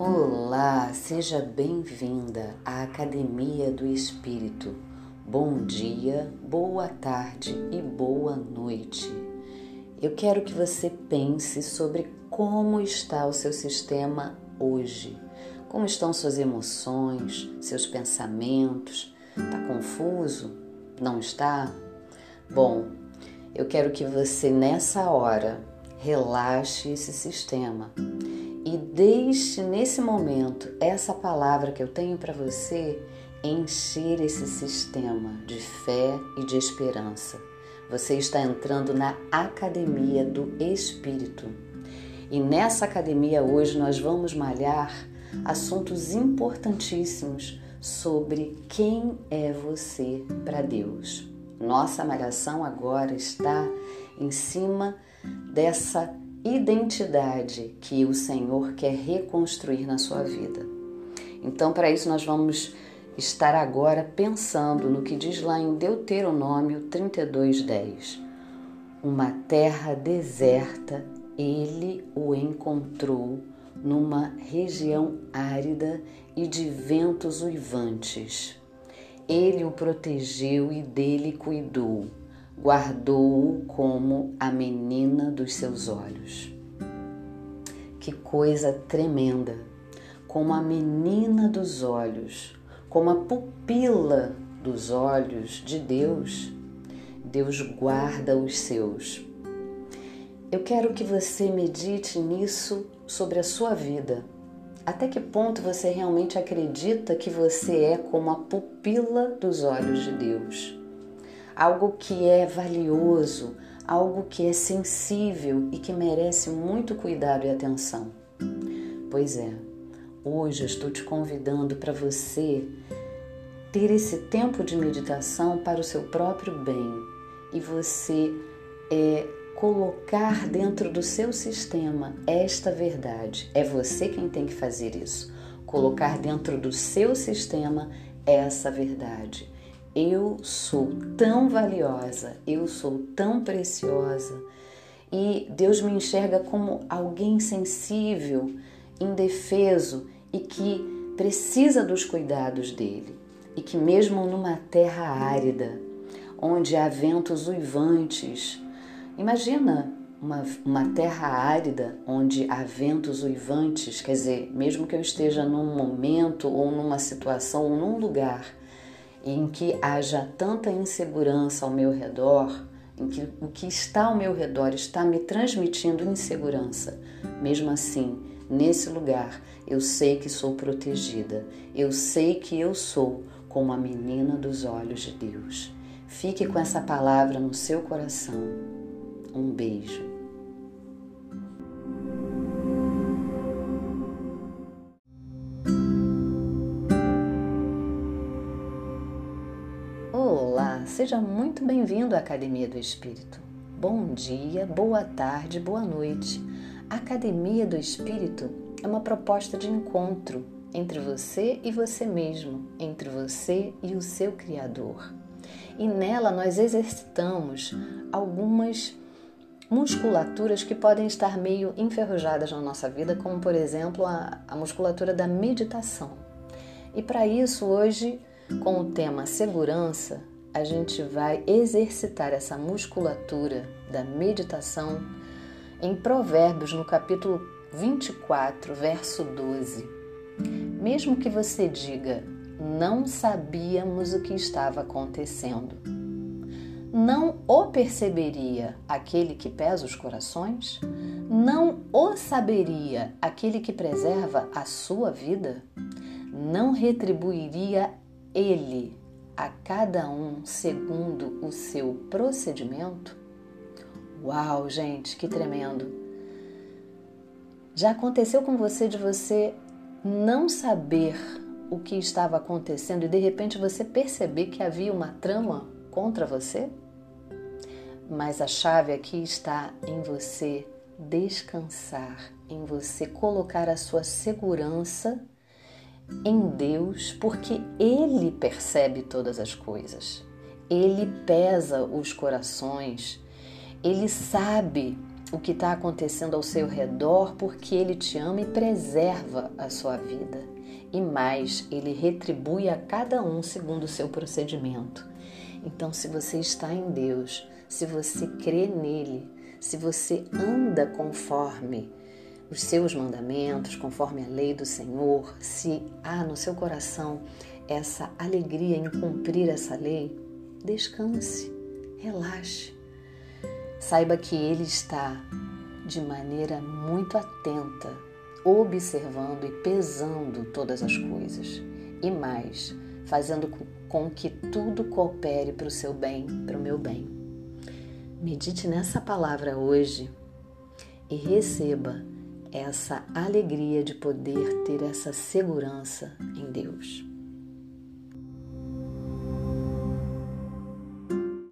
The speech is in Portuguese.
Olá, seja bem-vinda à Academia do Espírito. Bom dia, boa tarde e boa noite. Eu quero que você pense sobre como está o seu sistema hoje. Como estão suas emoções, seus pensamentos? Está confuso? Não está? Bom, eu quero que você nessa hora relaxe esse sistema e deixe nesse momento essa palavra que eu tenho para você encher esse sistema de fé e de esperança. Você está entrando na Academia do Espírito. E nessa academia hoje nós vamos malhar assuntos importantíssimos sobre quem é você para Deus. Nossa malhação agora está em cima dessa identidade que o Senhor quer reconstruir na sua vida. Então, para isso, nós vamos estar agora pensando no que diz lá em Deuteronômio 32:10. Uma terra deserta ele o encontrou numa região árida e de ventos uivantes. Ele o protegeu e dele cuidou guardou-o como a menina dos seus olhos. Que coisa tremenda! Como a menina dos olhos, como a pupila dos olhos de Deus, Deus guarda os seus. Eu quero que você medite nisso sobre a sua vida. Até que ponto você realmente acredita que você é como a pupila dos olhos de Deus? Algo que é valioso, algo que é sensível e que merece muito cuidado e atenção. Pois é, hoje eu estou te convidando para você ter esse tempo de meditação para o seu próprio bem e você é, colocar dentro do seu sistema esta verdade. É você quem tem que fazer isso. Colocar dentro do seu sistema essa verdade. Eu sou tão valiosa, eu sou tão preciosa e Deus me enxerga como alguém sensível, indefeso e que precisa dos cuidados dele. E que, mesmo numa terra árida, onde há ventos uivantes, imagina uma, uma terra árida onde há ventos uivantes, quer dizer, mesmo que eu esteja num momento ou numa situação ou num lugar em que haja tanta insegurança ao meu redor, em que o que está ao meu redor está me transmitindo insegurança, mesmo assim, nesse lugar, eu sei que sou protegida, eu sei que eu sou como a menina dos olhos de Deus. Fique com essa palavra no seu coração. Um beijo. Seja muito bem-vindo à Academia do Espírito. Bom dia, boa tarde, boa noite. A Academia do Espírito é uma proposta de encontro entre você e você mesmo, entre você e o seu Criador. E nela nós exercitamos algumas musculaturas que podem estar meio enferrujadas na nossa vida, como por exemplo a, a musculatura da meditação. E para isso, hoje, com o tema segurança, a gente vai exercitar essa musculatura da meditação em Provérbios, no capítulo 24, verso 12. Mesmo que você diga, não sabíamos o que estava acontecendo, não o perceberia aquele que pesa os corações? Não o saberia aquele que preserva a sua vida? Não retribuiria ele a cada um segundo o seu procedimento? Uau, gente, que tremendo! Já aconteceu com você de você não saber o que estava acontecendo e de repente você perceber que havia uma trama contra você? Mas a chave aqui está em você descansar, em você colocar a sua segurança em Deus, porque Ele percebe todas as coisas, Ele pesa os corações, Ele sabe o que está acontecendo ao seu redor porque Ele te ama e preserva a sua vida. E mais, Ele retribui a cada um segundo o seu procedimento. Então, se você está em Deus, se você crê nele, se você anda conforme os seus mandamentos, conforme a lei do Senhor, se há no seu coração essa alegria em cumprir essa lei, descanse, relaxe. Saiba que Ele está de maneira muito atenta, observando e pesando todas as coisas. E mais, fazendo com que tudo coopere para o seu bem, para o meu bem. Medite nessa palavra hoje e receba essa alegria de poder ter essa segurança em Deus.